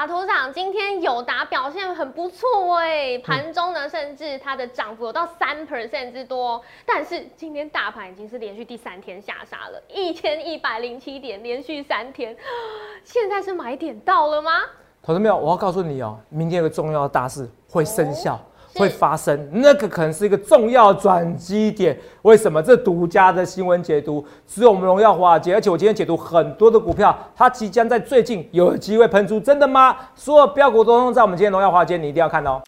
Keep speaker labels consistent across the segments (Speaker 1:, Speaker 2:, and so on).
Speaker 1: 哇，头长，今天友达表现很不错哎，盘中呢，甚至它的涨幅有到三 percent 之多。但是今天大盘已经是连续第三天下杀了，一千一百零七点，连续三天，现在是买点到了吗？
Speaker 2: 投资没有？我要告诉你哦，明天有个重要的大事会生效。会发生，那个可能是一个重要转机点。为什么？这独家的新闻解读只有我们荣耀华尔街，而且我今天解读很多的股票，它即将在最近有机会喷出，真的吗？所有标股都在我们今天荣耀华尔街，你一定要看哦。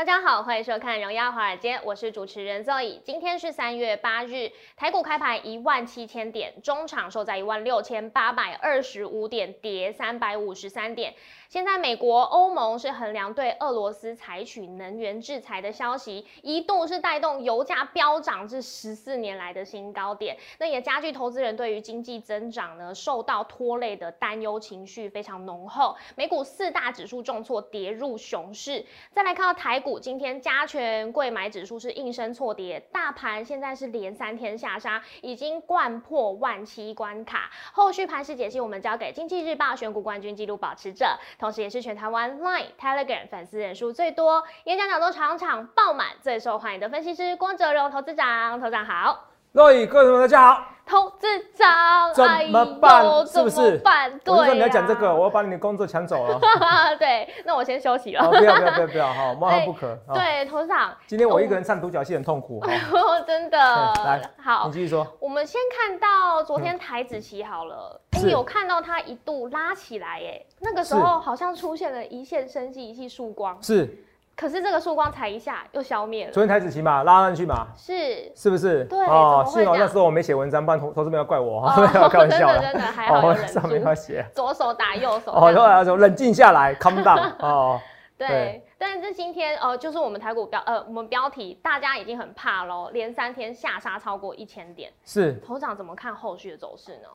Speaker 1: 大家好，欢迎收看《荣耀华尔街》，我是主持人 Zoe。今天是三月八日，台股开盘一万七千点，中场收在一万六千八百二十五点，跌三百五十三点。现在美国、欧盟是衡量对俄罗斯采取能源制裁的消息，一度是带动油价飙涨至十四年来的新高点。那也加剧投资人对于经济增长呢受到拖累的担忧情绪非常浓厚。美股四大指数重挫，跌入熊市。再来看到台股，今天加权贵买指数是应声错跌，大盘现在是连三天下杀，已经贯破万七关卡。后续盘势解析，我们交给经济日报选股冠军纪录保持者。同时，也是全台湾 Line、Telegram 粉丝人数最多、演讲讲座场场爆满、最受欢迎的分析师郭哲荣投资长。投资长好，
Speaker 2: 各位各位大家好。
Speaker 1: 投资长
Speaker 2: 怎么办？是不是？
Speaker 1: 办对。
Speaker 2: 我说你要讲这个，我要把你的工作抢走了。
Speaker 1: 对，那我先休息了。
Speaker 2: 不要不要不要不要哈，万万 不可。
Speaker 1: 对，投资长，
Speaker 2: 今天我一个人唱独角戏很痛苦。
Speaker 1: 哦 真的。
Speaker 2: 来，
Speaker 1: 好，
Speaker 2: 你继续说。
Speaker 1: 我们先看到昨天台子期好了，哎，有看到它一度拉起来，哎，那个时候好像出现了一线生机，一线曙光。
Speaker 2: 是。
Speaker 1: 可是这个曙光才一下又消灭了。
Speaker 2: 昨天台子棋嘛，拉上去嘛，
Speaker 1: 是
Speaker 2: 是不是？
Speaker 1: 对哦，
Speaker 2: 幸好那时候我没写文章，不然投投资没有怪我，没有开玩笑
Speaker 1: 真的真的还好
Speaker 2: 上面要写，
Speaker 1: 左手打右手。
Speaker 2: 哦，后来说冷静下来，calm down。哦，
Speaker 1: 对，但是今天呃，就是我们台股标呃，我们标题大家已经很怕喽，连三天下杀超过一千点。
Speaker 2: 是，
Speaker 1: 头长怎么看后续的走势呢？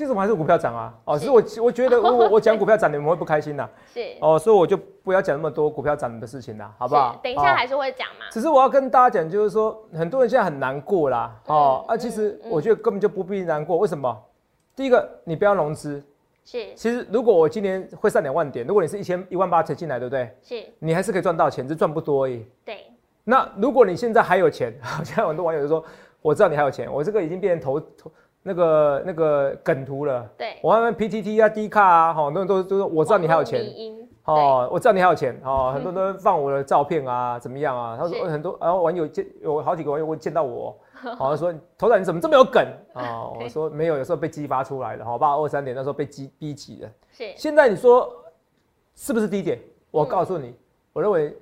Speaker 2: 其实我还是股票涨啊，哦，是我我觉得 我我讲股票涨，你们会不开心呐？
Speaker 1: 是
Speaker 2: 哦，所以我就不要讲那么多股票涨的事情啦，好不好？
Speaker 1: 等一下还是会讲嘛。
Speaker 2: 只是我要跟大家讲，就是说很多人现在很难过啦，哦啊，其实我觉得根本就不必难过。为什么？第一个，你不要融资。
Speaker 1: 是。
Speaker 2: 其实如果我今年会上两万点，如果你是一千一万八才进来，对不对？
Speaker 1: 是。
Speaker 2: 你还是可以赚到钱，只赚不多而已。
Speaker 1: 对。
Speaker 2: 那如果你现在还有钱，现在很多网友就说，我知道你还有钱，我这个已经变成投投。那个那个梗图了，
Speaker 1: 对，
Speaker 2: 我外面 PTT 啊、D 卡啊，哈，那都都说我知道你还有钱，哦，我知道你还有钱，哦，很多都放我的照片啊，怎么样啊？他说很多，然后网友见有好几个网友会见到我，好像说头仔你怎么这么有梗啊？我说没有，有时候被激发出来的，好吧？二三点那时候被激逼急的，
Speaker 1: 是。
Speaker 2: 现在你说是不是低点？我告诉你，我认为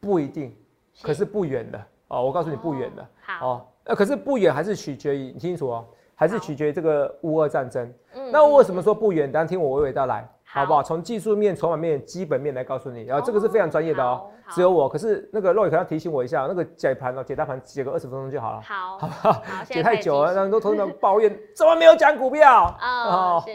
Speaker 2: 不一定，可是不远的哦。我告诉你不远的，
Speaker 1: 好，
Speaker 2: 呃，可是不远还是取决于你清楚哦。还是取决于这个乌俄战争。嗯，那为什么说不远？大家听我娓娓道来，好不好？从技术面、筹码面、基本面来告诉你。然后这个是非常专业的哦，只有我。可是那个肉可能要提醒我一下，那个解盘哦，解大盘解个二十分钟就好了。
Speaker 1: 好，
Speaker 2: 好不好？解太久了，让很多同学们抱怨，怎么没有讲股票？
Speaker 1: 哦，是。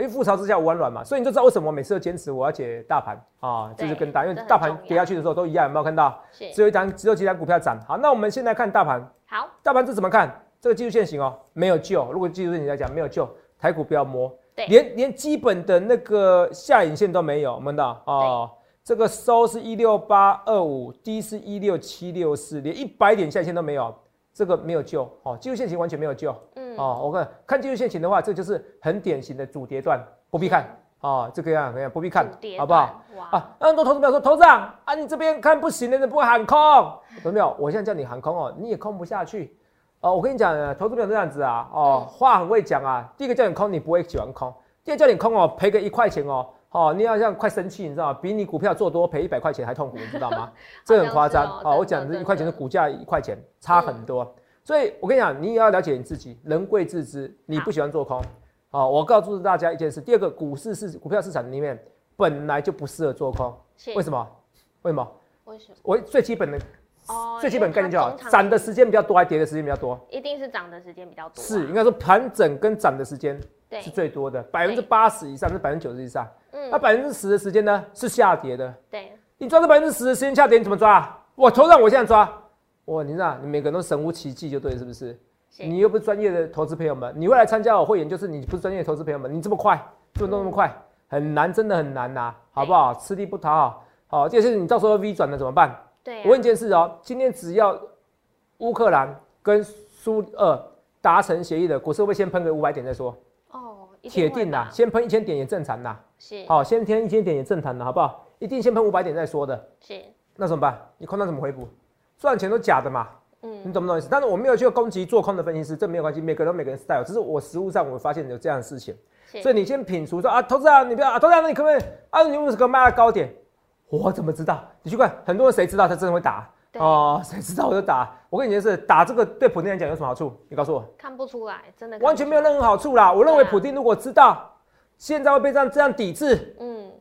Speaker 2: 因为覆巢之下无完卵嘛，所以你就知道为什么我每次都坚持我要解大盘啊，就是跟大，因为大盘跌下去的时候都一样，有没有看到？只有一张，只有几单股票涨。好，那我们现在看大盘。
Speaker 1: 好，
Speaker 2: 大盘这怎么看？这个技术线型哦，没有救。如果技术线型来讲，没有救，台股不要摸，连连基本的那个下影线都没有，我们的哦。这个收是一六八二五，低是一六七六四，连一百点下影线都没有，这个没有救哦。技术线型完全没有救。嗯，哦，我看看技术线型的话，这就是很典型的主跌段，不必看哦。这个样怎样？不必看，好不好？啊，很多投资友说，投资长啊，你这边看不行的，你不会喊空？有没有？我现在叫你喊空哦，你也空不下去。哦，我跟你讲，投资没有这样子啊，哦，话很会讲啊。第一个叫你空，你不会喜欢空；第二叫你空哦，赔个一块钱哦，哦，你要像快生气，你知道吗？比你股票做多赔一百块钱还痛苦，你知道吗？这很夸张哦。我讲的一块钱的股价一块钱差很多，所以我跟你讲，你也要了解你自己，人贵自知。你不喜欢做空，哦，我告诉大家一件事：第二个，股市是股票市场里面本来就不适合做空，为什么？为什么？
Speaker 1: 为什么？
Speaker 2: 我最基本的。最基本概念就好，涨的时间比较多，还跌的时间比较多？
Speaker 1: 一定是涨的时间比较多。
Speaker 2: 是，应该说盘整跟涨的时间是最多的，百分之八十以上是百分之九十以上。嗯，那百分之十的时间呢是下跌的。
Speaker 1: 对，
Speaker 2: 你抓这百分之十的时间下跌，你怎么抓？我头上我现在抓，哇，你知道，你每个人都神乎其技就对，是不是？你又不是专业的投资朋友们，你会来参加我会员，就是你不是专业的投资朋友们，你这么快，就弄那么快，很难，真的很难呐，好不好？吃力不讨好。好，这是你到时候 V 转了怎么办？
Speaker 1: 对，
Speaker 2: 我问一件事哦，今天只要乌克兰跟苏俄达成协议的，股市会先喷个五百点再说。
Speaker 1: 哦，
Speaker 2: 铁定啦，先喷一千点也正常呐。
Speaker 1: 是，
Speaker 2: 好，先喷一千点也正常的，好不好？一定先喷五百点再说的。
Speaker 1: 是，
Speaker 2: 那怎么办？你空单怎么回补？赚钱都假的嘛。嗯，你懂不懂意思？但是我没有去攻击做空的分析师，这没有关系，每个人每个人 style，只是我实物上我发现有这样的事情。所以你先品除说啊，投资啊，你不要啊，投资啊，那你可不可以啊？你为什么卖到高点？我怎么知道？你去看，很多人谁知道他真的会打哦？谁知道我就打？我跟你讲是打这个对普丁来讲有什么好处？你告诉我。
Speaker 1: 看不出来，真的
Speaker 2: 完全没有任何好处啦。我认为普丁如果知道现在会被这样这样抵制，嗯，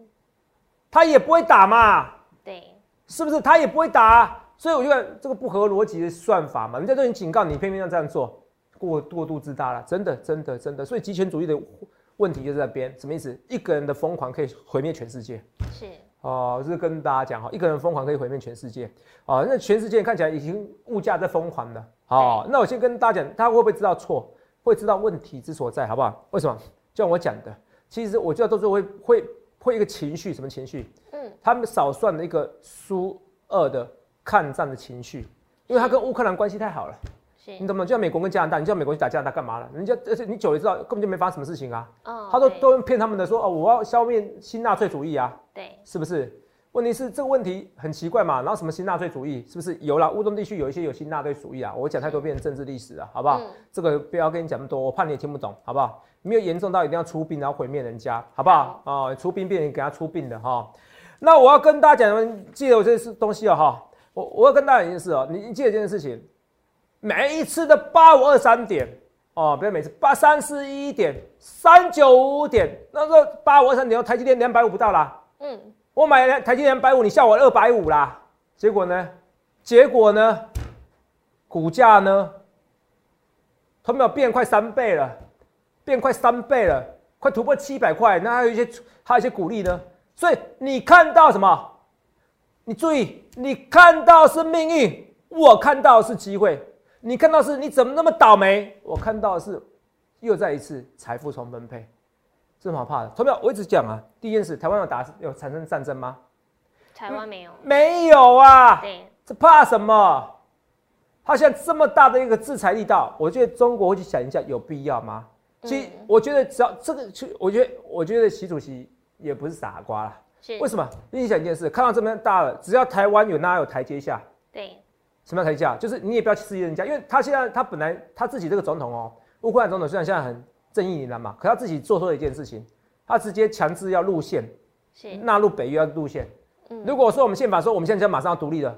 Speaker 2: 他也不会打嘛。
Speaker 1: 对，
Speaker 2: 是不是？他也不会打，所以我觉得这个不合逻辑的算法嘛。人家都已经警告你，偏偏要这样做，过过度自大了，真的，真的，真的。所以极权主义的问题就在边，什么意思？一个人的疯狂可以毁灭全世界。
Speaker 1: 是。
Speaker 2: 哦，是跟大家讲哈，一个人疯狂可以毁灭全世界。哦，那全世界看起来已经物价在疯狂了。哦，那我先跟大家讲，他会不会知道错？会知道问题之所在，好不好？为什么？就像我讲的，其实我知道都是会会会一个情绪，什么情绪？嗯，他们少算了一个苏俄的抗战的情绪，因为他跟乌克兰关系太好了。你怎么就像美国跟加拿大？你叫美国去打加拿大干嘛了？人家而且你久了知道根本就没发生什么事情啊。哦，他都都骗他们的说哦，我要消灭新纳粹主义啊。
Speaker 1: 对，
Speaker 2: 是不是？问题是这个问题很奇怪嘛？然后什么新纳粹主义？是不是有了乌东地区有一些有新纳粹主义啊？我讲太多变成政治历史了，好不好？这个不要跟你讲那么多，我怕你也听不懂，好不好？没有严重到一定要出兵然后毁灭人家，好不好？哦，出兵变成给他出兵的哈。那我要跟大家讲，记得我这些东西哦哈。我我要跟大家讲一件事哦，你你记得这件事情。每一次的八五二三点哦，不要每次八三四一点三九五点，那个八五二三点，台积电两百五不到啦。嗯，我买台积电两百五，你笑我二百五啦。结果呢？结果呢？股价呢？它没有变快三倍了，变快三倍了，快突破七百块。那还有一些还有一些股利呢。所以你看到什么？你注意，你看到是命运，我看到是机会。你看到是，你怎么那么倒霉？我看到的是，又再一次财富重分配，这么好怕的？投票我一直讲啊，第一件事，台湾有打有产生战争吗？
Speaker 1: 台湾没有，
Speaker 2: 没有啊。
Speaker 1: 对，
Speaker 2: 这怕什么？他现在这么大的一个制裁力道，我觉得中国会去想一下，有必要吗？其实我觉得只要这个，去我觉得我觉得习主席也不是傻瓜了。为什么？你想一件事，看到这么大了，只要台湾有那有台阶下。
Speaker 1: 对。
Speaker 2: 什么样台价？就是你也不要去质疑人家，因为他现在他本来他自己这个总统哦，乌克兰总统虽然现在很正义凛然嘛，可他自己做错了一件事情，他直接强制要路线，纳入北约要路线。如果说我们宪法说我们现在要马上要独立了，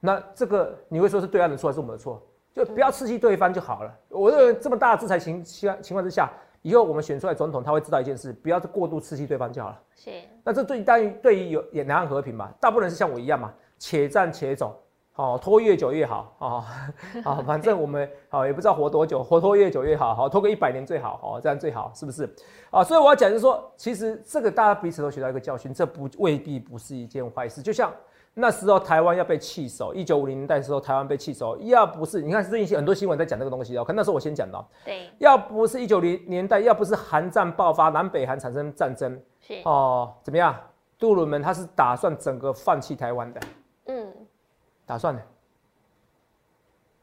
Speaker 2: 那这个你会说是对岸的错还是我们的错？就不要刺激对方就好了。我认为这么大的制裁情情情况之下，以后我们选出来总统他会知道一件事，不要过度刺激对方就好了。
Speaker 1: 是。
Speaker 2: 那这对于对于有也南岸和平嘛，大部分人是像我一样嘛，且战且走。好拖越久越好啊！好，反正我们好也不知道活多久，活拖越久越好，好拖个一百年最好，好这样最好，是不是？啊，所以我要讲就是说，其实这个大家彼此都学到一个教训，这不未必不是一件坏事。就像那时候台湾要被弃守，一九五零年代的时候台湾被弃守，要不是你看最近很多新闻在讲这个东西哦，可那时候我先讲到，
Speaker 1: 对，
Speaker 2: 要不是一九零年代，要不是韩战爆发，南北韩产生战争，
Speaker 1: 是
Speaker 2: 哦，怎么样？杜鲁门他是打算整个放弃台湾的，嗯。打算的，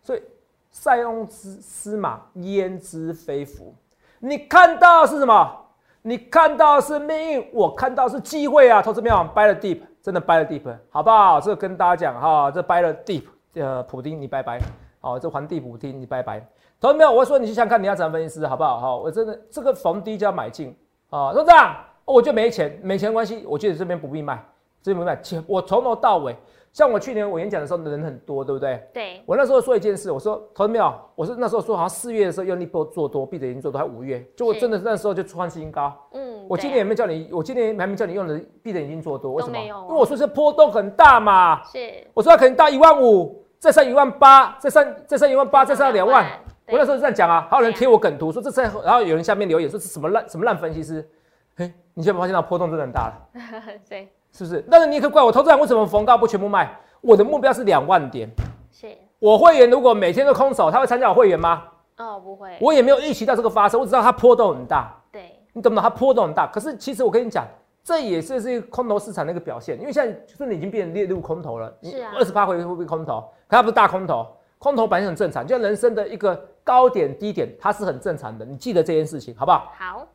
Speaker 2: 所以塞翁之司马焉知非福？你看到是什么？你看到是命运，我看到是机会啊！投资票 buy the deep，真的 buy the deep，好不好？这个跟大家讲哈，这 buy the deep，呃，普丁你拜拜，好，这皇帝普丁你拜拜。投资票，我说你去想看你要怎分析师，好不好？哈，我真的这个逢低就要买进啊！董事长，我就没钱，没钱关系，我觉得这边不必卖，这边不卖，我从头到尾。像我去年我演讲的时候，人很多，对不对？
Speaker 1: 对。
Speaker 2: 我那时候说一件事，我说投没有？我是那时候说好像四月的时候用力波做多，闭着眼睛做多，还五月，就我真的那时候就创新高。嗯。我今年也没叫你，我今年还没叫你用的闭着眼睛做多，为什么？因为我说这波动很大嘛。
Speaker 1: 是。
Speaker 2: 我说它可能到一万五，再上一万八，再上再上一万八，再上两万，我那时候是这样讲啊，还有人贴我梗图说这在，然后有人下面留言说是什么烂什么烂分析师，嘿，你现在发现到波动真的很大了，
Speaker 1: 对，
Speaker 2: 是不是？但是你也可以怪我投资人为什么逢高不全部卖？我的目标是两万点，
Speaker 1: 是
Speaker 2: 我会员如果每天都空手，他会参加我会员吗？
Speaker 1: 哦，不会，
Speaker 2: 我也没有预期到这个发生，我只知道它波动很大，
Speaker 1: 对，
Speaker 2: 你懂不懂？它波动很大，可是其实我跟你讲，这也是是空头市场的一个表现，因为现在就是你已经变成列入空头了，
Speaker 1: 是啊，
Speaker 2: 二十八回会不会空头？可它不是大空头，空头本身很正常，就像人生的一个高点低点，它是很正常的，你记得这件事情好不好？
Speaker 1: 好。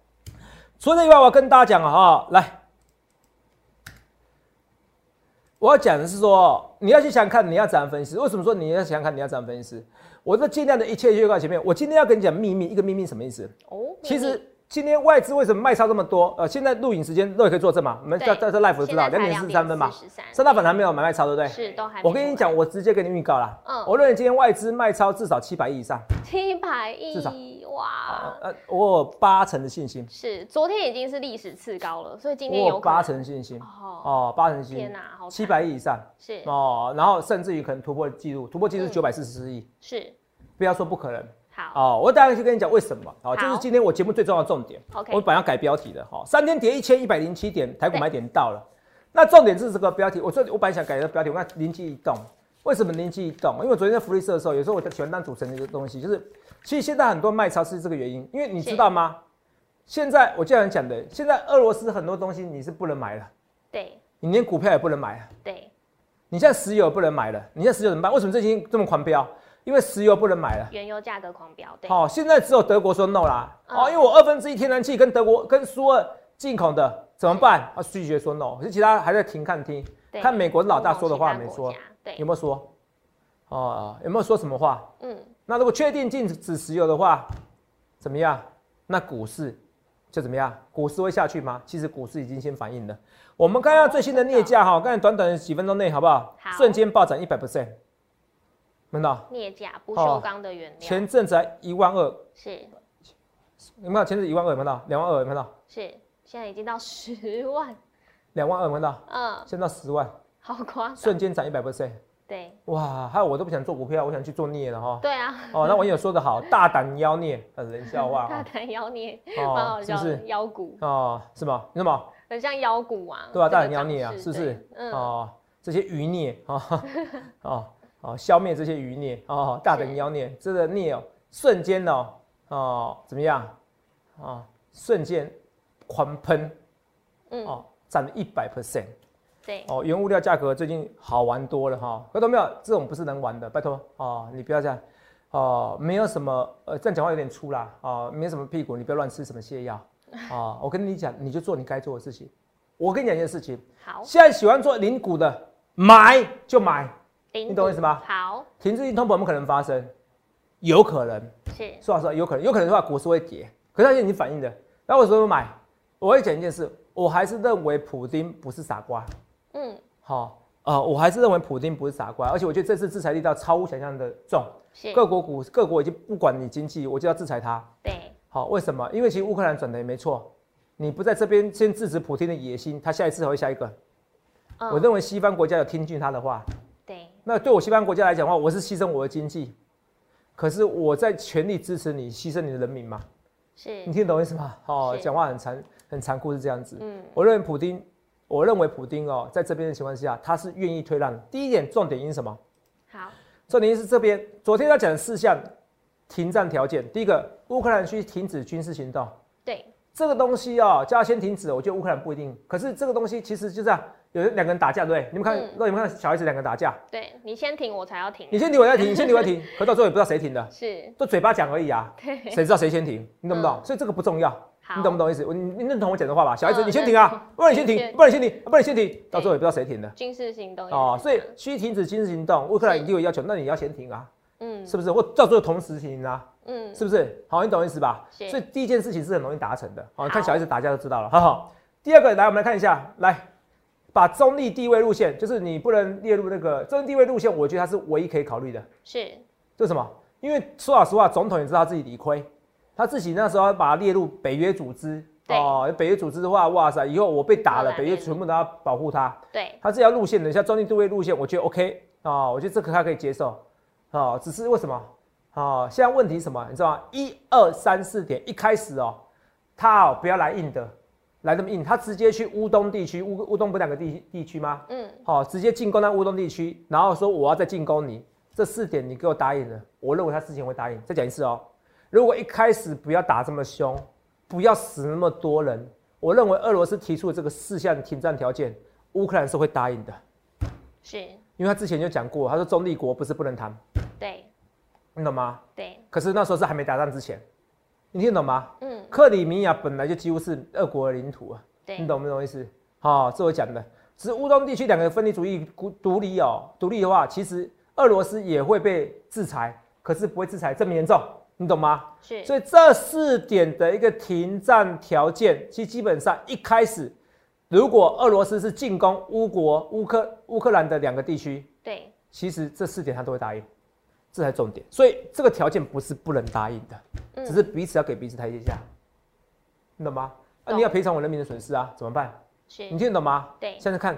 Speaker 2: 除了以外，我要跟大家讲啊，哈，来，我要讲的是说，你要去想看你要怎样分析。为什么说你要想看你要怎样分析？我这尽量的一切预告前面，我今天要跟你讲秘密，一个秘密什么意思？哦，其实。今天外资为什么卖超这么多？呃，现在录影时间都可以作证嘛？我们在在这 live 都知道，两点四十三分嘛。三大反弹没有买卖超，对不对？
Speaker 1: 是，都还。
Speaker 2: 我跟你讲，我直接给你预告啦。嗯。我认为今天外资卖超至少七百亿以上。
Speaker 1: 七百亿。至少。哇。
Speaker 2: 呃，我有八成的信心。
Speaker 1: 是，昨天已经是历史次高了，所以今天有
Speaker 2: 八成信心。哦。哦，八成信心。天哪，好。七百亿以上。
Speaker 1: 是。
Speaker 2: 哦，然后甚至于可能突破纪录，突破纪录九百四十四亿。
Speaker 1: 是。
Speaker 2: 不要说不可能。
Speaker 1: 哦，
Speaker 2: 我大概就跟你讲为什么。好，就是今天我节目最重要的重点。
Speaker 1: OK，
Speaker 2: 我本来要改标题的。哈，三天跌一千一百零七点，台股买点到了。那重点是这个标题，我说我本来想改的标题，我看灵机一动。为什么灵机一动？因为我昨天在福利社的时候，有时候我喜欢当主持人的一个东西，就是其实现在很多卖超是这个原因。因为你知道吗？现在我这样讲的，现在俄罗斯很多东西你是不能买了。
Speaker 1: 对。
Speaker 2: 你连股票也不能买了。
Speaker 1: 对。
Speaker 2: 你现在石油不能买了，你现在石油怎么办？为什么最近这么狂飙？因为石油不能买了，
Speaker 1: 原油价格狂飙。对，
Speaker 2: 好，现在只有德国说 no 啦。哦，因为我二分之一天然气跟德国跟苏二进口的怎么办？啊拒绝说 no，可是其他还在停看听，看美国老大说的话没说，
Speaker 1: 对，
Speaker 2: 有没有说？哦，有没有说什么话？嗯，那如果确定禁止石油的话，怎么样？那股市就怎么样？股市会下去吗？其实股市已经先反应了。我们看一下最新的镍价哈，刚才短短的几分钟内好不好？
Speaker 1: 好，
Speaker 2: 瞬间暴涨一百 percent。看到
Speaker 1: 镍价不锈钢的原料，
Speaker 2: 前阵子才一万二，
Speaker 1: 是
Speaker 2: 有没有？前阵子一万二有看到？两万二有看到？
Speaker 1: 是现在已经到十万，
Speaker 2: 两万二有看到？嗯，现在到十万，
Speaker 1: 好夸张，
Speaker 2: 瞬间涨一百 percent，
Speaker 1: 对，
Speaker 2: 哇，还有我都不想做股票，我想去做镍了哈。
Speaker 1: 对啊，
Speaker 2: 哦，那网友说的好，大胆妖孽，很冷笑话，
Speaker 1: 大胆妖孽，哦，是不是妖股？
Speaker 2: 哦，是吗？什么？
Speaker 1: 很像妖股啊，
Speaker 2: 对啊？大胆妖孽啊，是不是？嗯，哦，这些余孽啊，哦。哦，消灭这些余孽哦，大等妖孽，这个孽哦，瞬间哦，哦，怎么样？啊，瞬间狂喷，嗯，哦，涨了一百 percent，
Speaker 1: 对，
Speaker 2: 哦，原物料价格最近好玩多了哈，看到没有？这种不是能玩的，拜托哦，你不要这样，哦，没有什么，呃，这样讲话有点粗啦，哦，没什么屁股，你不要乱吃什么泻药，啊，我跟你讲，你就做你该做的事情。我跟你讲一件事情，
Speaker 1: 好，
Speaker 2: 现在喜欢做零股的，买就买。你懂我意思吗？
Speaker 1: 好，
Speaker 2: 停滞性通膨不可能发生，有可能
Speaker 1: 是
Speaker 2: 说老实话，有可能，有可能的话，股市会跌，可是它已经反应的。那我什么买？我会讲一件事，我还是认为普丁不是傻瓜。嗯，好，呃，我还是认为普丁不是傻瓜，而且我觉得这次制裁力道超乎想象的重，各国股各国已经不管你经济，我就要制裁他。
Speaker 1: 对，
Speaker 2: 好，为什么？因为其实乌克兰转的也没错，你不在这边先制止普丁的野心，他下一次还会下一个。我认为西方国家有听进他的话。那对我西方国家来讲的话，我是牺牲我的经济，可是我在全力支持你，牺牲你的人民嘛？
Speaker 1: 是
Speaker 2: 你听懂意思吗？哦，讲话很残很残酷是这样子。嗯，我认为普丁，我认为普丁哦，在这边的情况下，他是愿意退让。第一点重点因什么？
Speaker 1: 好，
Speaker 2: 重点因是这边昨天要讲的四项停战条件。第一个，乌克兰需停止军事行动。
Speaker 1: 对，
Speaker 2: 这个东西哦，叫他先停止，我觉得乌克兰不一定。可是这个东西其实就这样。有两个人打架，对不对？你们看，那你们看小孩子两个人打架，
Speaker 1: 对你先停，我才要停。
Speaker 2: 你先停，我要停。你先停，我要停。可到最后也不知道谁停的，
Speaker 1: 是，
Speaker 2: 都嘴巴讲而已啊。谁知道谁先停？你懂不懂？所以这个不重要。你懂不懂意思？你你认同我讲的话吧？小孩子，你先停啊！不然你先停，不然你先停，不然你先停。到最后也不知道谁停的。
Speaker 1: 军事行动
Speaker 2: 哦，所以需停止军事行动。乌克兰一定有要求，那你要先停啊。嗯，是不是？或到最后同时停啊？嗯，是不是？好，你懂意思吧？所以第一件事情是很容易达成的。好，看小孩子打架就知道了。好好。第二个，来我们来看一下，来。把中立地位路线，就是你不能列入那个中立地位路线，我觉得它是唯一可以考虑的。
Speaker 1: 是，
Speaker 2: 这什么？因为说老实话，总统也知道自己理亏，他自己那时候把它列入北约组织。哦，北约组织的话，哇塞，以后我被打了，北约全部都要保护他。
Speaker 1: 对，
Speaker 2: 他这条路线，等一下中立地位路线，我觉得 OK 啊，我觉得这个他可以接受。啊，只是为什么？哦，现在问题什么？你知道吗？一二三四点一开始哦，他哦不要来硬的，来这么硬，他直接去乌东地区，乌乌东不两个地地区吗？嗯，好，直接进攻那乌东地区，然后说我要再进攻你，这四点你给我答应了，我认为他之前会答应。再讲一次哦，如果一开始不要打这么凶，不要死那么多人，我认为俄罗斯提出的这个四项停战条件，乌克兰是会答应的。
Speaker 1: 是，
Speaker 2: 因为他之前就讲过，他说中立国不是不能谈。
Speaker 1: 对。
Speaker 2: 你懂吗？
Speaker 1: 对。
Speaker 2: 可是那时候是还没打仗之前，你听懂吗？嗯。克里米亚本来就几乎是俄国的领土啊。
Speaker 1: 对。
Speaker 2: 你懂不懂意思？好，这我讲的。只是乌东地区两个分离主义独独立哦，独立的话，其实俄罗斯也会被制裁，可是不会制裁这么严重，你懂吗？
Speaker 1: 是。
Speaker 2: 所以这四点的一个停战条件，其实基本上一开始，如果俄罗斯是进攻乌国乌克乌克兰的两个地区，
Speaker 1: 对，
Speaker 2: 其实这四点他都会答应。这才重点，所以这个条件不是不能答应的，只是彼此要给彼此台阶下，你懂吗？啊，你要赔偿我人民的损失啊，怎么办？你听得懂吗？
Speaker 1: 对。
Speaker 2: 现在看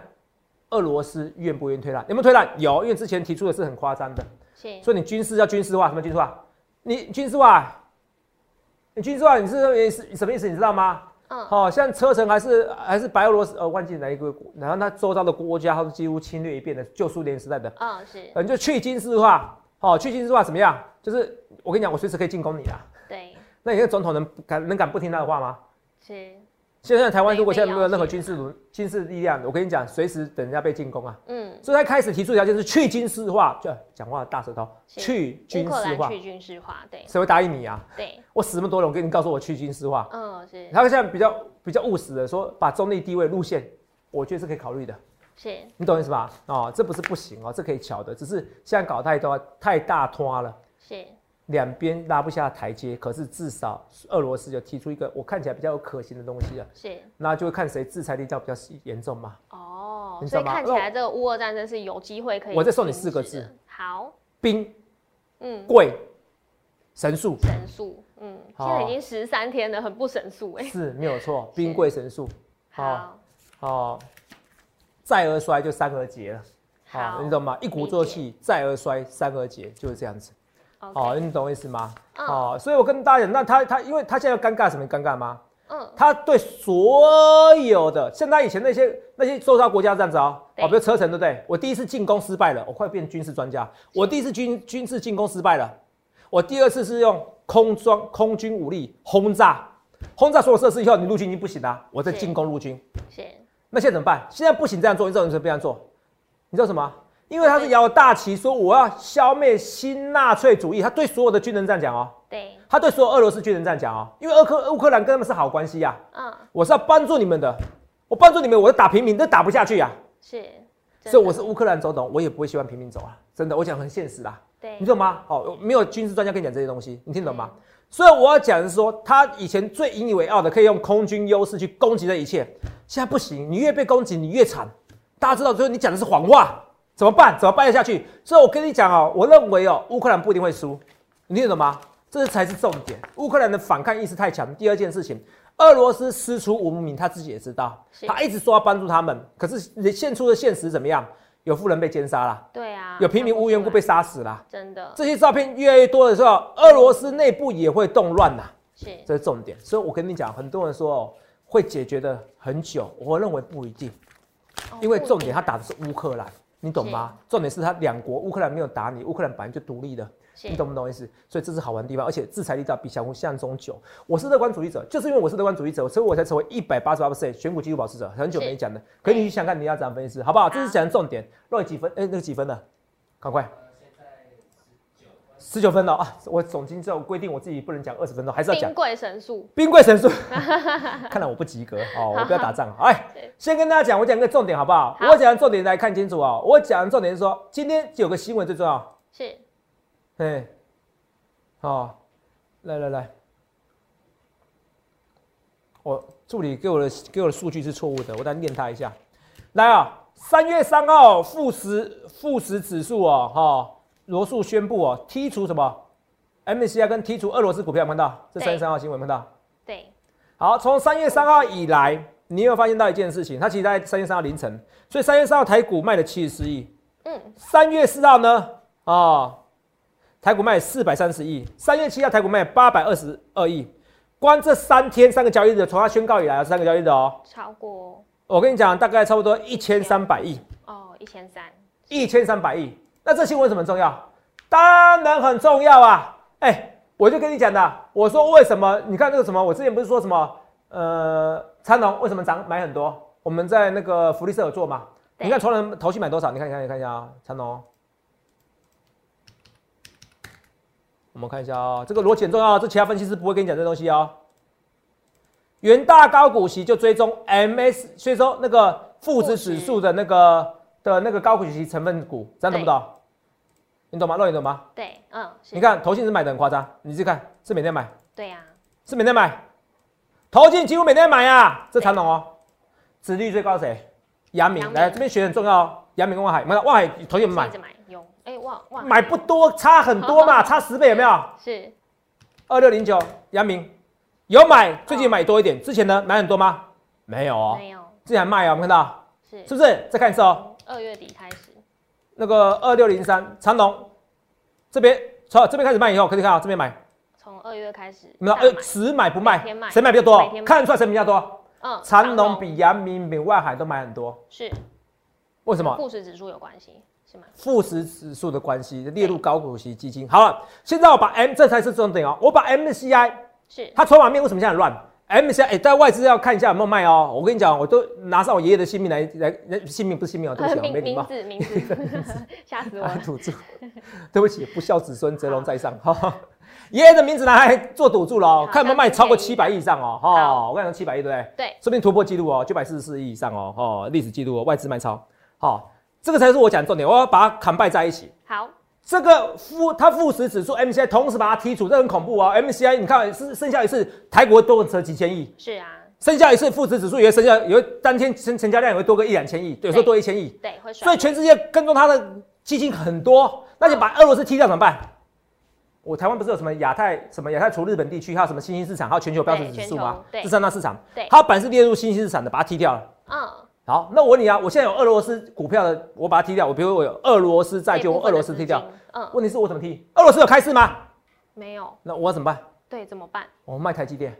Speaker 2: 俄罗斯愿不愿意退让？有没有退让？有，因为之前提出的是很夸张的，所以你军事要军事化，什么军事化？你军事化，你军事化，你是是什么意思？你知道吗？嗯。好，像车臣还是还是白俄罗斯，呃，忘记哪一个，然后他周遭的国家，他都几乎侵略一遍的，旧苏联时代的，
Speaker 1: 嗯，是。
Speaker 2: 你就去军事化。好，去军事化怎么样？就是我跟你讲，我随时可以进攻你啊。
Speaker 1: 对。
Speaker 2: 那你看总统能敢能敢不听他的话吗？
Speaker 1: 是。
Speaker 2: 现在台湾如果现在没有任何军事军事力量，我跟你讲，随时等人家被进攻啊。嗯。所以他开始提出条件是去军事化，就讲话大舌头，去军事化。
Speaker 1: 去军事化，对。
Speaker 2: 谁会答应你啊？
Speaker 1: 对。
Speaker 2: 我死那么多人，我跟你告诉我去军事化。
Speaker 1: 嗯，是。
Speaker 2: 他现在比较比较务实的说，把中立地位路线，我觉得是可以考虑的。
Speaker 1: 是
Speaker 2: 你懂意思吧？哦，这不是不行哦，这可以巧的，只是现在搞太多太大拖了。
Speaker 1: 是
Speaker 2: 两边拉不下台阶，可是至少俄罗斯就提出一个我看起来比较有可行的东西了。
Speaker 1: 是，
Speaker 2: 那就会看谁制裁力道比较严重嘛。
Speaker 1: 哦，所以看起来这个乌俄战争是有机会可以。
Speaker 2: 我再送你四个字。
Speaker 1: 好。
Speaker 2: 兵。嗯。贵。神速。
Speaker 1: 神速。嗯。现在已经十三天了，很不神速哎。
Speaker 2: 是没有错，兵贵神速。
Speaker 1: 好。
Speaker 2: 好。再而衰就三而竭了，
Speaker 1: 好，
Speaker 2: 你懂吗？一鼓作气，再而衰，三而竭，就是这样子。
Speaker 1: 好，
Speaker 2: 你懂我意思吗？哦，所以我跟大家讲，那他他，因为他现在要尴尬什么？尴尬吗？嗯，他对所有的像他以前那些那些受到国家这样子哦，哦，比如车臣对不对？我第一次进攻失败了，我快变军事专家。我第一次军军事进攻失败了，我第二次是用空装空军武力轰炸，轰炸所有设施以后，你陆军已经不行了，我在进攻陆军。
Speaker 1: 是。
Speaker 2: 那现在怎么办？现在不行这样做，你知道为什么不这样做？你知道什么？因为他是摇大旗，说我要消灭新纳粹主义。他对所有的军人这样讲哦。
Speaker 1: 对。
Speaker 2: 他对所有俄罗斯军人这样讲哦，因为俄克乌克兰跟他们是好关系呀。嗯。我是要帮助你们的，我帮助你们，我打平民都打不下去呀。
Speaker 1: 是。
Speaker 2: 所以我是乌克兰总统，我也不会希望平民走啊，真的，我讲很现实啦。
Speaker 1: 对。
Speaker 2: 你懂吗？哦，没有军事专家跟你讲这些东西，你听懂吗？所以我要讲的是说，他以前最引以为傲的，可以用空军优势去攻击这一切，现在不行。你越被攻击，你越惨。大家知道，最后你讲的是谎话，怎么办？怎么办得下去？所以我跟你讲哦，我认为哦，乌克兰不一定会输，你听得懂吗？这才是重点。乌克兰的反抗意识太强。第二件事情，俄罗斯师出无名，他自己也知道，他一直说要帮助他们，可是现出的现实怎么样？有富人被奸杀了，
Speaker 1: 对啊，
Speaker 2: 有平民无缘故被杀死了，
Speaker 1: 真的。
Speaker 2: 这些照片越来越多的时候，俄罗斯内部也会动乱呐，
Speaker 1: 是，
Speaker 2: 这是重点。所以我跟你讲，很多人说哦，会解决的很久，我认为不一定，因为重点他打的是乌克兰，你懂吗？重点是他两国，乌克兰没有打你，乌克兰本来就独立的。你懂不懂意思？所以这是好玩的地方，而且制裁力道比小红象中久。我是乐观主义者，就是因为我是乐观主义者，所以我才成为一百八十八 percent 选股纪录保持者。很久没讲的，可以你去想看你要怎样分析，好不好？这是讲重点。落几分？哎，那个几分呢？赶快。十九分了啊！我总经之后规定我自己不能讲二十分钟，还是要讲。
Speaker 1: 兵贵神速。
Speaker 2: 兵贵神速。看来我不及格哦，我不要打仗。哎，先跟大家讲，我讲个重点好不好？我讲重点来看清楚哦。我讲的重点是说，今天有个新闻最重要。
Speaker 1: 是。
Speaker 2: 哎，好，来来来，我助理给我的给我的数据是错误的，我再念他一下。来啊，三月三号富时富时指数哦，哈，罗素宣布哦，剔除什么？MSCI 跟剔除俄罗斯股票，有看到？这三月三号新闻有看到？
Speaker 1: 对。
Speaker 2: 好，从三月三号以来，你有发现到一件事情？它其实在三月三号凌晨，所以三月三号台股卖了七十四亿。嗯。三月四号呢？啊。台股卖四百三十亿，三月七号台股卖八百二十二亿，光这三天三个交易日，从它宣告以来三个交易日哦，
Speaker 1: 超过。
Speaker 2: 我跟你讲，大概差不多一千三百亿
Speaker 1: 哦，一千三，
Speaker 2: 一千三百亿。那这新闻什么重要？当然很重要啊！哎，我就跟你讲的，我说为什么？你看那个什么，我之前不是说什么？呃，长隆为什么涨买很多？我们在那个福利社有做嘛？你看从人头绪买多少？你看，你看，你看一下啊，长隆。我们看一下啊，这个逻辑很重要，这其他分析师不会跟你讲这东西哦。元大高股息就追踪 MS，所以说那个富时指数的那个的那个高股息成分股，这样懂不懂？你懂吗？肉你懂吗？
Speaker 1: 对，嗯。
Speaker 2: 你看投信是买的很夸张，你去看是每天买。
Speaker 1: 对呀。
Speaker 2: 是每天买，投信几乎每天买呀。这长龙哦，殖率最高谁？阳明。来这边学很重要哦。阳明跟万海，没有万海投信买。
Speaker 1: 买有，哎哇哇。
Speaker 2: 买不多，差很多嘛，差十倍有没有？
Speaker 1: 是。
Speaker 2: 二六零九阳明。有买，最近买多一点。之前呢，买很多吗？没有哦，
Speaker 1: 没有。
Speaker 2: 之前卖啊，我们看到
Speaker 1: 是
Speaker 2: 是不是？再看一次哦。
Speaker 1: 二月底开始，
Speaker 2: 那个二六零三长隆这边从这边开始卖以后，可以看啊这边买。
Speaker 1: 从二月开始，
Speaker 2: 没有，呃，只买不卖，谁买比较多？看得出来谁比较多？
Speaker 1: 嗯，
Speaker 2: 长隆比阳明、比外海都买很多。
Speaker 1: 是，
Speaker 2: 为什么？
Speaker 1: 富时指数有关系是吗？
Speaker 2: 富时指数的关系列入高股息基金。好了，现在我把 M 这才是重点哦，我把 MCI。
Speaker 1: 是
Speaker 2: 它筹码面为什么现在乱？M C I 哎，在外资要看一下有没有卖哦。我跟你讲，我都拿上我爷爷的性命来来，性命不是性命哦，对不起，没礼
Speaker 1: 貌。名字名字，吓死我了！
Speaker 2: 赌 注，对不起，不孝子孙，泽龙在上。哈，爷爷的名字拿来做赌注了哦，看有没有卖超过七百亿以上哦。哈，我跟你说七百亿对不对？
Speaker 1: 对，
Speaker 2: 说不定突破记录哦，九百四十四亿以上哦。哦，历史记录哦，外资卖超。好，这个才是我讲重点，我要把它砍败在一起。
Speaker 1: 好。
Speaker 2: 这个负它负时指数 MCI 同时把它剔除，这很恐怖啊！MCI 你看是剩下一次台国多成几千亿，
Speaker 1: 是啊，
Speaker 2: 剩下一次负值指数也会剩下，也会当天成成交量也会多个一两千亿，有时候多一千亿，
Speaker 1: 对，会。
Speaker 2: 所以全世界跟踪它的基金很多，那你把俄罗斯踢掉怎么办？我台湾不是有什么亚太什么亚太除日本地区，还有什么新兴市场，还有全球标准指数吗？
Speaker 1: 对，
Speaker 2: 这三大市场，
Speaker 1: 对，
Speaker 2: 它本是列入新兴市场的，把它踢掉了，
Speaker 1: 嗯。
Speaker 2: 好，那我问你啊，我现在有俄罗斯股票的，我把它踢掉。我比如我有俄罗斯债券，我俄罗斯踢掉。嗯，问题是我怎么踢？俄罗斯有开市吗？
Speaker 1: 没有。
Speaker 2: 那我怎么办？
Speaker 1: 对，怎么办？
Speaker 2: 我卖台积电。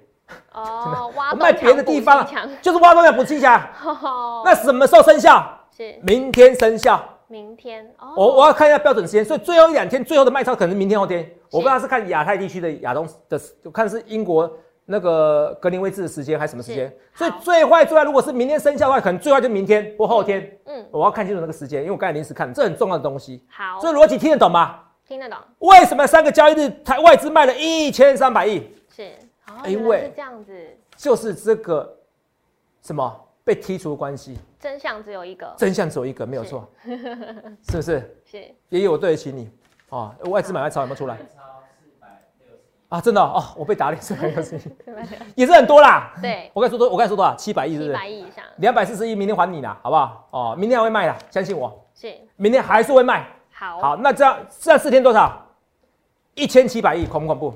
Speaker 1: 哦，挖
Speaker 2: 卖别的地方，就是挖东墙补气墙。
Speaker 1: 哦。
Speaker 2: 那什么时候生效？
Speaker 1: 是
Speaker 2: 明天生效。
Speaker 1: 明天。哦。
Speaker 2: 我我要看一下标准时间，所以最后一两天，最后的卖超可能是明天后天。我不知道是看亚太地区的亚东的，就看是英国。那个格林威治的时间还是什么时间？所以最坏最坏，如果是明天生效的话，可能最坏就明天或后天。嗯，我要看清楚那个时间，因为我刚才临时看，这很重要的东西。
Speaker 1: 好，
Speaker 2: 这逻辑听得懂吗？
Speaker 1: 听得懂。
Speaker 2: 为什么三个交易日台外资卖了一千三百亿？
Speaker 1: 是，因为是这样子，
Speaker 2: 就是这个什么被剔除关系。
Speaker 1: 真相只有一个，
Speaker 2: 真相只有一个，没有错，是不是？
Speaker 1: 是，
Speaker 2: 爷爷，我对得起你啊！外资买卖超有没有出来？啊，真的哦，我被打脸是很有事情，也是很多啦。
Speaker 1: 对，
Speaker 2: 我跟你说多，我跟你说多少？七百亿，是不是？
Speaker 1: 七百亿以上，
Speaker 2: 两百四十亿，明天还你啦，好不好？哦，明天还会卖的，相信我。
Speaker 1: 是，
Speaker 2: 明天还是会卖。
Speaker 1: 好，
Speaker 2: 好，那这样这样四天多少？一千七百亿，恐不恐怖？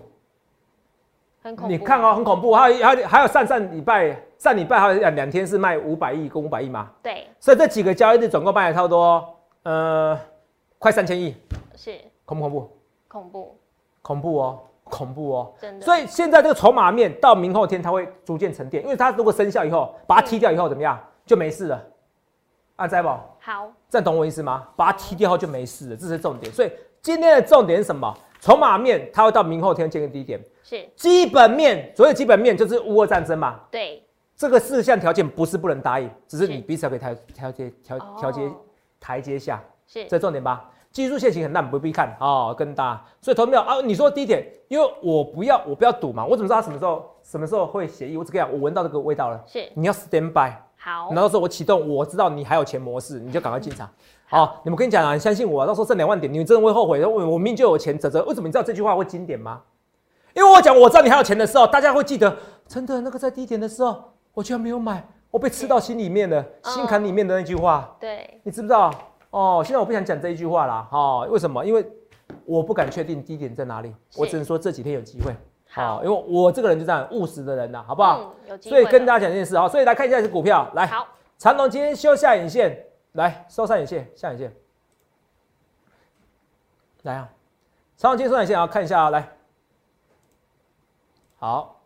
Speaker 1: 很恐怖。
Speaker 2: 你看哦，很恐怖。还有还有还有上上礼拜上礼拜还有两两天是卖五百亿跟五百亿嘛？
Speaker 1: 对。
Speaker 2: 所以这几个交易日总共卖了差不多呃快三千亿。
Speaker 1: 是。
Speaker 2: 恐不恐怖？
Speaker 1: 恐怖。
Speaker 2: 恐怖哦。恐怖哦，
Speaker 1: 真的。
Speaker 2: 所以现在这个筹码面到明后天，它会逐渐沉淀，因为它如果生效以后，把它踢掉以后怎么样，就没事了。阿仔宝，
Speaker 1: 好，
Speaker 2: 这样懂我意思吗？把它踢掉后就没事了，这是重点。所以今天的重点是什么？筹码面它会到明后天见个低点，
Speaker 1: 是
Speaker 2: 基本面。所谓基本面就是乌俄战争嘛。
Speaker 1: 对，
Speaker 2: 这个四项条件不是不能答应，只是你彼此要给调调节调调节台阶下，
Speaker 1: 是
Speaker 2: 这重点吧？技术线型很烂，不必看啊，更大。所以投票啊，你说第一点，因为我不要，我不要赌嘛，我怎么知道他什么时候什么时候会协议？我只跟你讲，我闻到这个味道了。
Speaker 1: 是，
Speaker 2: 你要 stand by。
Speaker 1: 好，
Speaker 2: 然后说我启动，我知道你还有钱模式，你就赶快进场。好，你们跟你讲啊，你相信我，到时候挣两万点，你们真的会后悔。我我明明就有钱，泽泽，为什么你知道这句话会经典吗？因为我讲我知道你还有钱的时候，大家会记得，真的那个在低点的时候，我居然没有买，我被吃到心里面了，心坎里面的那句话。
Speaker 1: 对，
Speaker 2: 你知不知道？哦，现在我不想讲这一句话啦，哈，为什么？因为我不敢确定低点在哪里，我只能说这几天有机会，
Speaker 1: 好，
Speaker 2: 因为我这个人就这样务实的人呐，好不好？
Speaker 1: 有机
Speaker 2: 会。所以跟大家讲一件事啊，所以来看一下这股票，来，
Speaker 1: 好，
Speaker 2: 长隆今天修下影线，来收上影线，下影线，来啊，长虹今天收盘线啊，看一下啊，来，好，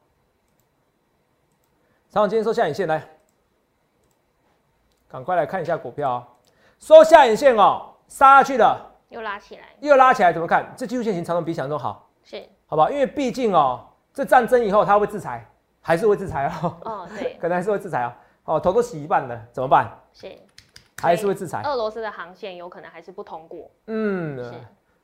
Speaker 2: 长虹今天收下影线来，赶快来看一下股票啊，收下影线哦，杀下去的，
Speaker 1: 又拉起来，
Speaker 2: 又拉起来，怎么看？这技术线型常常比想象中好，
Speaker 1: 是，
Speaker 2: 好不好？因为毕竟哦，这战争以后它会制裁，还是会制裁
Speaker 1: 哦，哦，对，
Speaker 2: 可能还是会制裁哦，哦，头都洗一半了，怎么办？
Speaker 1: 是。
Speaker 2: 还是会制裁。
Speaker 1: 俄罗斯的航线有可能还是不通过。
Speaker 2: 嗯，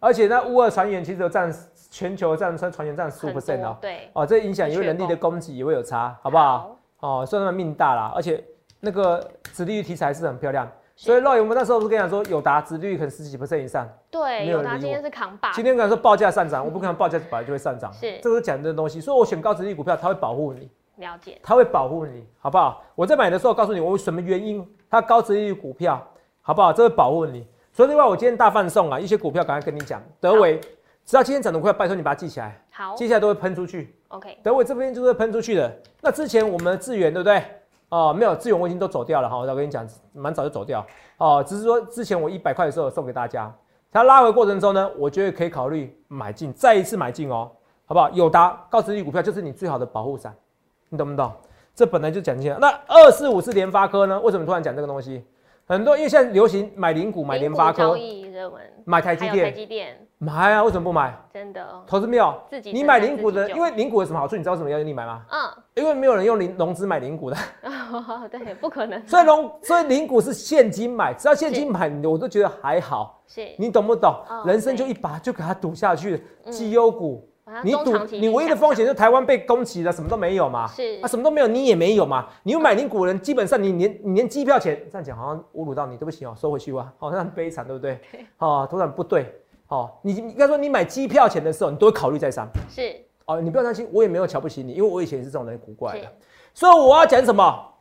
Speaker 2: 而且那乌俄船员其实占全球占船船员占十五 percent 哦。
Speaker 1: 对。
Speaker 2: 哦，这影响因为人力的供给也会有差，好不好？哦，所以他们命大啦，而且那个殖利率题材是很漂亮。所以肉我们那时候不是跟你讲说，友达值率可能十几 percent 以上。
Speaker 1: 对，友达今天是扛把。
Speaker 2: 今天跟你说报价上涨，我不可能报价本来就会上涨。
Speaker 1: 是。
Speaker 2: 这个是讲的东西，所以我选高值率股票，它会保护你。
Speaker 1: 了解。
Speaker 2: 它会保护你，好不好？我在买的时候告诉你，我什么原因？它高值率股票。好不好？这会保护你。所以另外，我今天大放送啊，一些股票赶快跟你讲。德维，只要今天涨的股票，拜托你把它记起来。
Speaker 1: 好，
Speaker 2: 接下来都会喷出去。
Speaker 1: OK，
Speaker 2: 德维这边就是喷出去的。那之前我们的资源对不对？哦，没有资源，我已经都走掉了哈。我跟你讲，蛮早就走掉。哦，只是说之前我一百块的时候送给大家，它拉回过程中呢，我觉得可以考虑买进，再一次买进哦，好不好？友达高值率股票就是你最好的保护伞，你懂不懂？这本来就讲清了。那二四五是联发科呢？为什么突然讲这个东西？很多因为现在流行买零股、买联发科，买台积电买啊？为什么不买？
Speaker 1: 真的，
Speaker 2: 投资妙。
Speaker 1: 自己
Speaker 2: 你买零股的，因为零股有什么好处？你知道什么要你买吗？嗯，因为没有人用零融资买零股的。
Speaker 1: 对，不可能。
Speaker 2: 所以融，所以零股是现金买，只要现金买，我都觉得还好。
Speaker 1: 是，
Speaker 2: 你懂不懂？人生就一把就给它赌下去，绩优股。你赌，你唯一的风险是台湾被攻击了，什么都没有嘛？
Speaker 1: 是
Speaker 2: 啊，什么都没有，你也没有嘛？你有买零股人，基本上你连你连机票钱，这样讲好像侮辱到你，对不起哦，收回去吧，好像很悲惨，对不对？哦，头长不对，哦，你应该说你买机票钱的时候，你都会考虑再三。
Speaker 1: 是
Speaker 2: 哦，你不要担心，我也没有瞧不起你，因为我以前也是这种人古怪的，所以我要讲什么？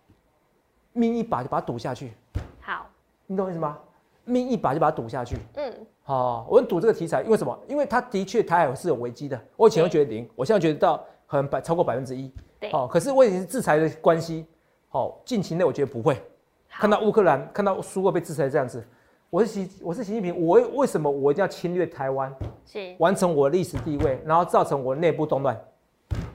Speaker 2: 命一把就把它赌下去。
Speaker 1: 好，
Speaker 2: 你懂我意思吗？命一把就把它赌下去。嗯。好，我们赌这个题材，因为什么？因为它的确台海是有危机的。我以前会觉得零，我现在觉得到很百超过百分之一。
Speaker 1: 对，
Speaker 2: 好，可是为什么是制裁的关系？好，近期内我觉得不会。看到乌克兰，看到苏俄被制裁这样子，我是习，我是习近平，我为什么我一定要侵略台湾？
Speaker 1: 是
Speaker 2: 完成我的历史地位，然后造成我内部动乱？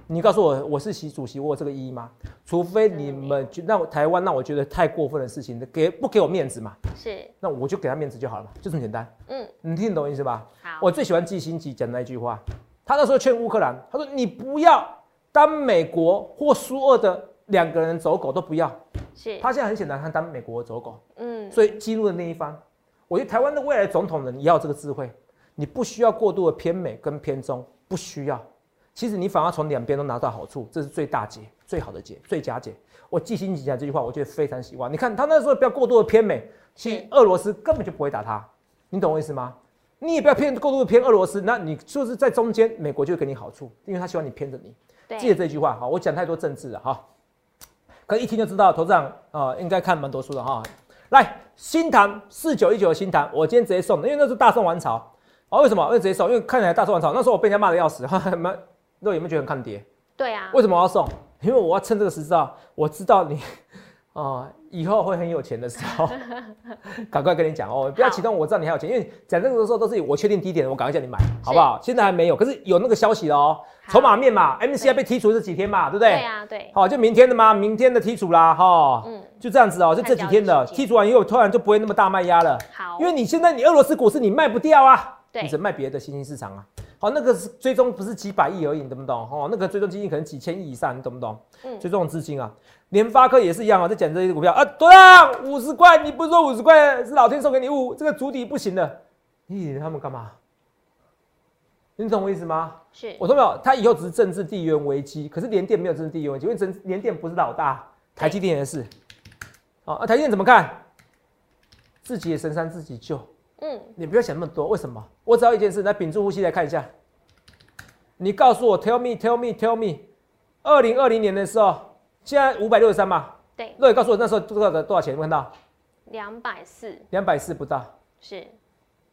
Speaker 2: 你告诉我，我是习主席，我有这个意义吗？除非你们让台湾让我觉得太过分的事情，给不给我面子嘛？
Speaker 1: 是，
Speaker 2: 那我就给他面子就好了嘛，就这么简单。嗯，你听得懂意思吧？
Speaker 1: 好，
Speaker 2: 我最喜欢季新吉讲那一句话，他那时候劝乌克兰，他说你不要当美国或苏俄的两个人走狗都不要。
Speaker 1: 是，
Speaker 2: 他现在很显然他当美国走狗。嗯，所以激怒的那一方，我觉得台湾的未来总统人要这个智慧，你不需要过度的偏美跟偏中，不需要。其实你反而从两边都拿到好处，这是最大解、最好的解、最佳解。我记心讲这句话，我觉得非常喜欢。你看他那时候不要过度的偏美，其实俄罗斯根本就不会打他，你懂我意思吗？你也不要偏过度的偏俄罗斯，那你就是在中间，美国就会给你好处，因为他希望你偏着你。记得这句话哈，我讲太多政治了哈，可一听就知道，投资长啊应该看蛮多书的哈。来，新塘四九一九的新塘，我今天直接送的，因为那是大宋王朝啊。为什么？因为直接送？因为看起来大宋王朝那时候我被人家骂的要死哈，哈。那有没有觉得很看跌？
Speaker 1: 对啊。
Speaker 2: 为什么我要送？因为我要趁这个时候，我知道你啊，以后会很有钱的时候，赶快跟你讲哦，不要启动。我知道你还有钱，因为讲这个的时候都是我确定低点，我赶快叫你买，好不好？现在还没有，可是有那个消息了哦，筹码面嘛，M C I 被剔除这几天嘛，对不对？
Speaker 1: 对啊，对。
Speaker 2: 好，就明天的嘛？明天的剔除啦，哈，嗯，就这样子哦，就这几天的剔除完以后，突然就不会那么大卖压了。
Speaker 1: 好，
Speaker 2: 因为你现在你俄罗斯股市你卖不掉啊，
Speaker 1: 对，
Speaker 2: 你只卖别的新兴市场啊。好，那个是追踪不是几百亿而已，你懂不懂？哦，那个追踪基金可能几千亿以上，你懂不懂？嗯，追踪资金啊，联发科也是一样啊，在讲这些股票啊，对啊，五十块，你不是说五十块是老天送给你五，这个主底不行的，咦，他们干嘛？你懂我意思吗？
Speaker 1: 是，
Speaker 2: 我说没有，他以后只是政治地缘危机，可是联电没有政治地缘危机，因为联联电不是老大，台积电也是。啊，台积电怎么看？自己也神山自己救。嗯，你不要想那么多，为什么？我只要一件事，来屏住呼吸来看一下。你告诉我，tell me，tell me，tell me，二零二零年的时候，现在五百六十三嘛？
Speaker 1: 对。
Speaker 2: 那你告诉我那时候多少的多少钱？看到？
Speaker 1: 两百四。
Speaker 2: 两百四不到。
Speaker 1: 是。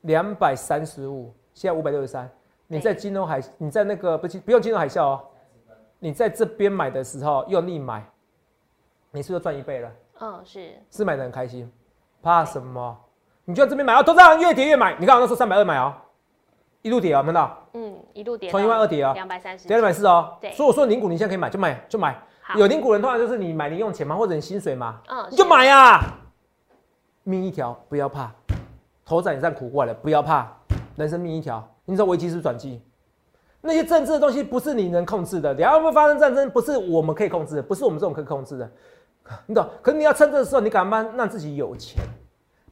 Speaker 2: 两百三十五，现在五百六十三。你在金融海，你在那个不不用金融海啸哦。你在这边买的时候用力买，你是不是赚一倍了？
Speaker 1: 嗯，是。
Speaker 2: 是买的很开心，怕什么？你就在这边买啊，都这样越跌越买。你看我那时候三百二买哦，一路跌啊，看到？
Speaker 3: 嗯，一路跌，
Speaker 2: 从一万二跌啊，
Speaker 3: 两百三十，
Speaker 2: 跌两百四哦。
Speaker 3: 对，
Speaker 2: 所以我说零股你现在可以买就买就买，有零股人通常就是你买零用钱嘛，或者你薪水嘛，
Speaker 3: 嗯，
Speaker 2: 你就买呀。命一条，不要怕，头仔你这样苦过来了，不要怕，人生命一条。你知道危机是转机，那些政治的东西不是你能控制的，两岸会发生战争不是我们可以控制的，不是我们这种可以控制的，你懂？可是你要趁这个时候，你敢慢让自己有钱，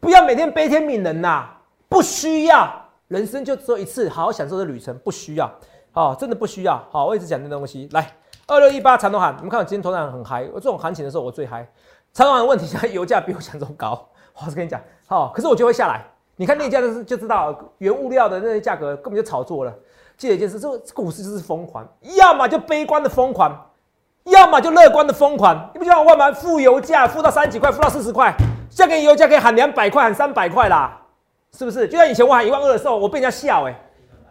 Speaker 2: 不要每天悲天悯人呐，不需要，人生就只有一次，好好享受这旅程，不需要，好，真的不需要。好，我一直讲这东西，来，二六一八长头喊，你们看我今天头涨很嗨，我这种行情的时候我最嗨。长头喊问题，现在油价比我想象中高，我是跟你讲，好，可是我就会下来。你看那家就是就知道，原物料的那些价格根本就炒作了。记得一件事，这个股市就是疯狂，要么就悲观的疯狂，要么就乐观的疯狂。你不像我们负油价，负到三十几块，负到四十块，现在给油价可以喊两百块，喊三百块啦，是不是？就像以前我喊一万二的时候，我被人家笑哎。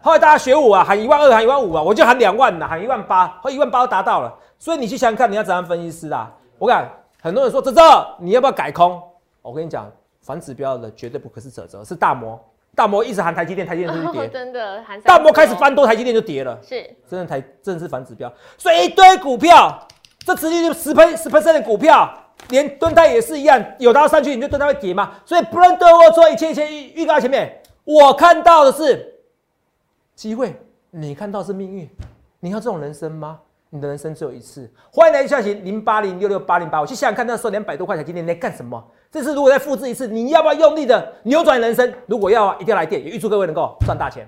Speaker 2: 后来大家学我啊，喊一万二，喊一万五啊，我就喊两万呐，喊一万八，或一万八都达到了。所以你去想想看，你要怎样分析师啊？我讲很多人说泽泽，你要不要改空？我跟你讲。反指标的绝对不可是泽泽，是大摩，大摩一直喊台积电，台积电就跌，
Speaker 3: 真的喊
Speaker 2: 大摩开始翻多，台积电就跌了，
Speaker 3: 是
Speaker 2: 真的台真的是反指标，所以一堆股票，这直接就十喷十 percent 的股票，连蹲泰也是一样，有它上去你就蹲泰会跌吗？所以不论对或错，一切一切预告前面，我看到的是机会，你看到是命运，你要这种人生吗？你的人生只有一次，欢迎来下行零八零六六八零八，我去想想看，那时候两百多块钱，今天在干什么？这次如果再复制一次，你要不要用力的扭转人生？如果要啊，一定要来电，也预祝各位能够赚大钱。